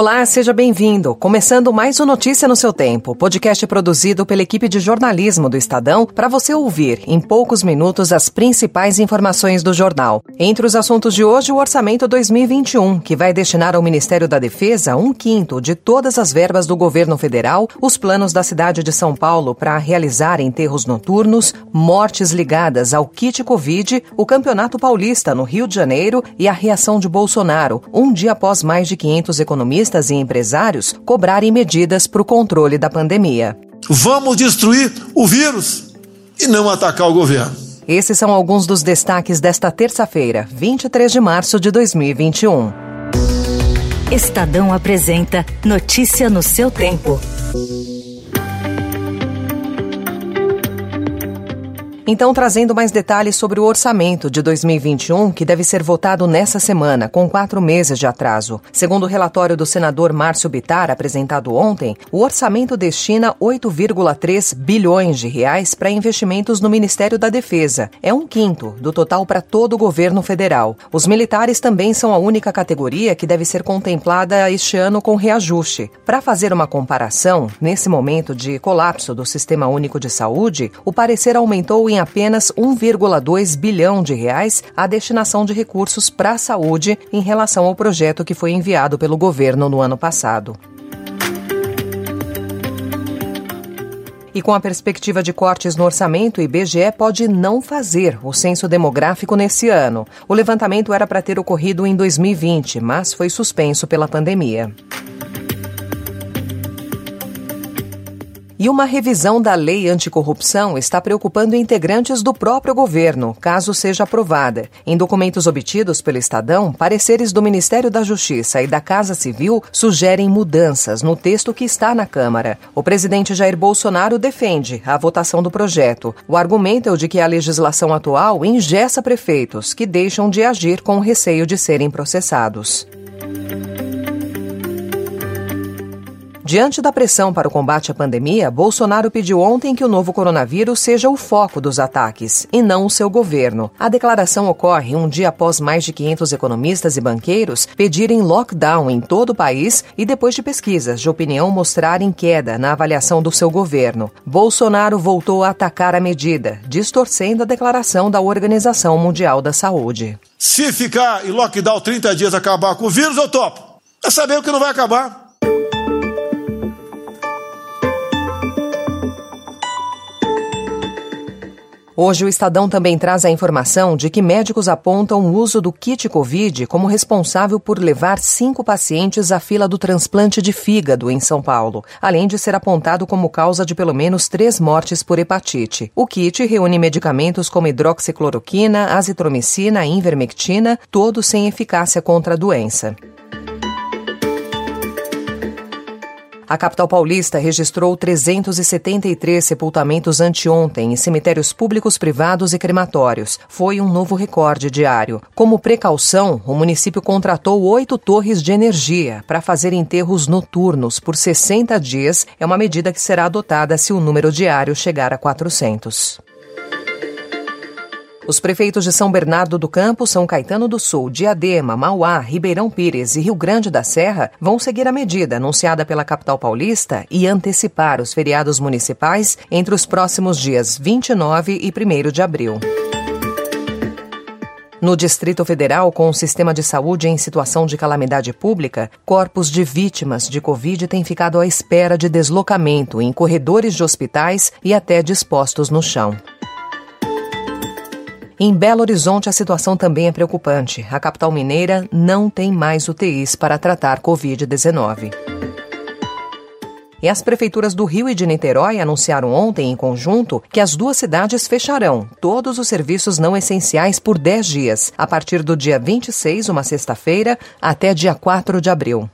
Olá, seja bem-vindo. Começando mais um Notícia no seu tempo, podcast produzido pela equipe de jornalismo do Estadão para você ouvir em poucos minutos as principais informações do jornal. Entre os assuntos de hoje, o orçamento 2021, que vai destinar ao Ministério da Defesa um quinto de todas as verbas do governo federal, os planos da cidade de São Paulo para realizar enterros noturnos, mortes ligadas ao kit Covid, o Campeonato Paulista no Rio de Janeiro e a reação de Bolsonaro, um dia após mais de 500 economistas e empresários cobrarem medidas para o controle da pandemia. Vamos destruir o vírus e não atacar o governo. Esses são alguns dos destaques desta terça-feira, 23 de março de 2021. Estadão apresenta Notícia no seu tempo. Então, trazendo mais detalhes sobre o orçamento de 2021, que deve ser votado nessa semana, com quatro meses de atraso. Segundo o relatório do senador Márcio Bitar, apresentado ontem, o orçamento destina 8,3 bilhões de reais para investimentos no Ministério da Defesa. É um quinto do total para todo o governo federal. Os militares também são a única categoria que deve ser contemplada este ano com reajuste. Para fazer uma comparação, nesse momento de colapso do Sistema Único de Saúde, o parecer aumentou em apenas 1,2 bilhão de reais a destinação de recursos para a saúde em relação ao projeto que foi enviado pelo governo no ano passado. E com a perspectiva de cortes no orçamento, o IBGE pode não fazer o censo demográfico nesse ano. O levantamento era para ter ocorrido em 2020, mas foi suspenso pela pandemia. E uma revisão da lei anticorrupção está preocupando integrantes do próprio governo, caso seja aprovada. Em documentos obtidos pelo Estadão, pareceres do Ministério da Justiça e da Casa Civil sugerem mudanças no texto que está na Câmara. O presidente Jair Bolsonaro defende a votação do projeto. O argumento é o de que a legislação atual engessa prefeitos, que deixam de agir com receio de serem processados. Diante da pressão para o combate à pandemia, Bolsonaro pediu ontem que o novo coronavírus seja o foco dos ataques e não o seu governo. A declaração ocorre um dia após mais de 500 economistas e banqueiros pedirem lockdown em todo o país e depois de pesquisas de opinião mostrarem queda na avaliação do seu governo. Bolsonaro voltou a atacar a medida, distorcendo a declaração da Organização Mundial da Saúde. Se ficar em lockdown 30 dias acabar com o vírus, eu topo. É saber o que não vai acabar. Hoje o Estadão também traz a informação de que médicos apontam o uso do kit Covid como responsável por levar cinco pacientes à fila do transplante de fígado em São Paulo, além de ser apontado como causa de pelo menos três mortes por hepatite. O kit reúne medicamentos como hidroxicloroquina, azitromicina e invermectina, todos sem eficácia contra a doença. A capital paulista registrou 373 sepultamentos anteontem em cemitérios públicos, privados e crematórios. Foi um novo recorde diário. Como precaução, o município contratou oito torres de energia para fazer enterros noturnos por 60 dias. É uma medida que será adotada se o número diário chegar a 400. Os prefeitos de São Bernardo do Campo, São Caetano do Sul, Diadema, Mauá, Ribeirão Pires e Rio Grande da Serra vão seguir a medida anunciada pela capital paulista e antecipar os feriados municipais entre os próximos dias 29 e 1 de abril. No Distrito Federal, com o sistema de saúde em situação de calamidade pública, corpos de vítimas de Covid têm ficado à espera de deslocamento em corredores de hospitais e até dispostos no chão. Em Belo Horizonte, a situação também é preocupante. A capital mineira não tem mais UTIs para tratar Covid-19. E as prefeituras do Rio e de Niterói anunciaram ontem, em conjunto, que as duas cidades fecharão todos os serviços não essenciais por 10 dias, a partir do dia 26, uma sexta-feira, até dia 4 de abril.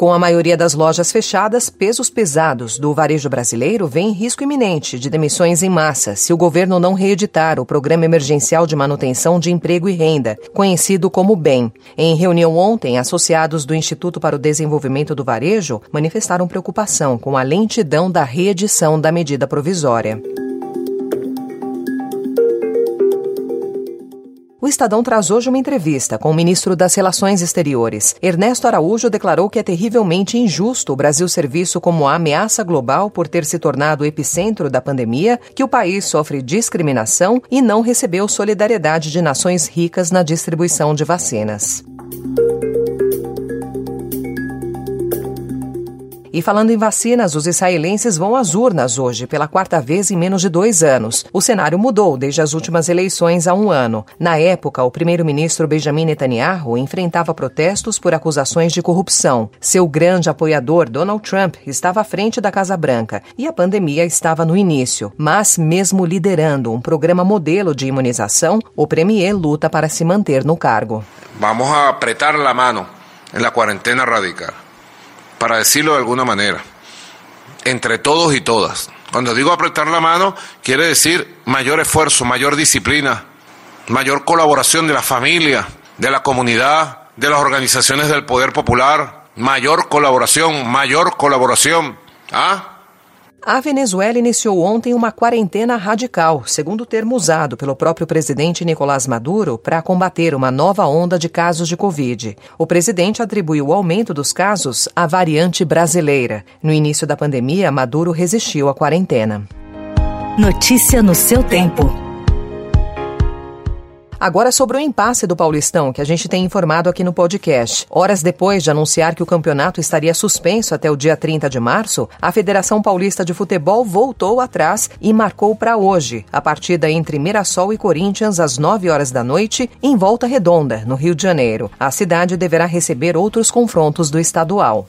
Com a maioria das lojas fechadas, pesos pesados do varejo brasileiro vêm risco iminente de demissões em massa se o governo não reeditar o Programa Emergencial de Manutenção de Emprego e Renda, conhecido como BEM. Em reunião ontem, associados do Instituto para o Desenvolvimento do Varejo manifestaram preocupação com a lentidão da reedição da medida provisória. Estadão traz hoje uma entrevista com o ministro das Relações Exteriores. Ernesto Araújo declarou que é terrivelmente injusto o Brasil ser visto como ameaça global por ter se tornado o epicentro da pandemia, que o país sofre discriminação e não recebeu solidariedade de nações ricas na distribuição de vacinas. E falando em vacinas, os israelenses vão às urnas hoje, pela quarta vez em menos de dois anos. O cenário mudou desde as últimas eleições há um ano. Na época, o primeiro-ministro Benjamin Netanyahu enfrentava protestos por acusações de corrupção. Seu grande apoiador, Donald Trump, estava à frente da Casa Branca e a pandemia estava no início. Mas, mesmo liderando um programa modelo de imunização, o premier luta para se manter no cargo. Vamos a apretar a mão na quarentena radical. Para decirlo de alguna manera, entre todos y todas. Cuando digo apretar la mano, quiere decir mayor esfuerzo, mayor disciplina, mayor colaboración de la familia, de la comunidad, de las organizaciones del poder popular, mayor colaboración, mayor colaboración. ¿Ah? A Venezuela iniciou ontem uma quarentena radical, segundo o termo usado pelo próprio presidente Nicolás Maduro para combater uma nova onda de casos de Covid. O presidente atribuiu o aumento dos casos à variante brasileira. No início da pandemia, Maduro resistiu à quarentena. Notícia no seu tempo. Agora sobre o impasse do Paulistão, que a gente tem informado aqui no podcast. Horas depois de anunciar que o campeonato estaria suspenso até o dia 30 de março, a Federação Paulista de Futebol voltou atrás e marcou para hoje a partida entre Mirassol e Corinthians às 9 horas da noite, em Volta Redonda, no Rio de Janeiro. A cidade deverá receber outros confrontos do estadual.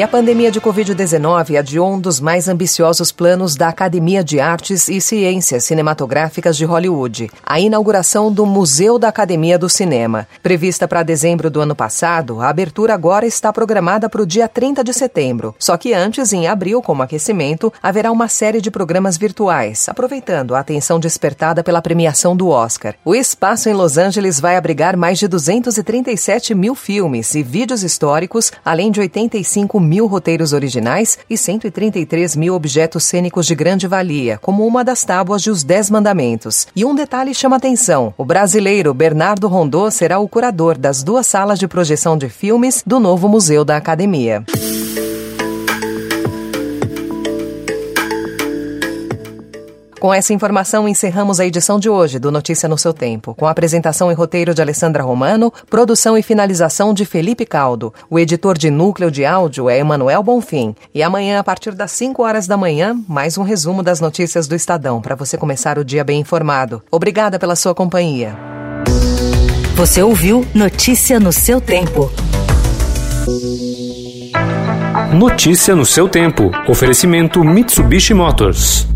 E a pandemia de Covid-19 adiou um dos mais ambiciosos planos da Academia de Artes e Ciências Cinematográficas de Hollywood, a inauguração do Museu da Academia do Cinema. Prevista para dezembro do ano passado, a abertura agora está programada para o dia 30 de setembro. Só que antes, em abril, como aquecimento, haverá uma série de programas virtuais, aproveitando a atenção despertada pela premiação do Oscar. O espaço em Los Angeles vai abrigar mais de 237 mil filmes e vídeos históricos, além de 85 mil mil roteiros originais e 133 mil objetos cênicos de grande valia, como uma das tábuas de Os Dez Mandamentos. E um detalhe chama atenção: o brasileiro Bernardo Rondô será o curador das duas salas de projeção de filmes do novo Museu da Academia. Com essa informação, encerramos a edição de hoje do Notícia no seu Tempo, com a apresentação e roteiro de Alessandra Romano, produção e finalização de Felipe Caldo. O editor de núcleo de áudio é Emanuel Bonfim. E amanhã, a partir das 5 horas da manhã, mais um resumo das notícias do Estadão, para você começar o dia bem informado. Obrigada pela sua companhia. Você ouviu Notícia no seu Tempo. Notícia no seu tempo. Oferecimento Mitsubishi Motors.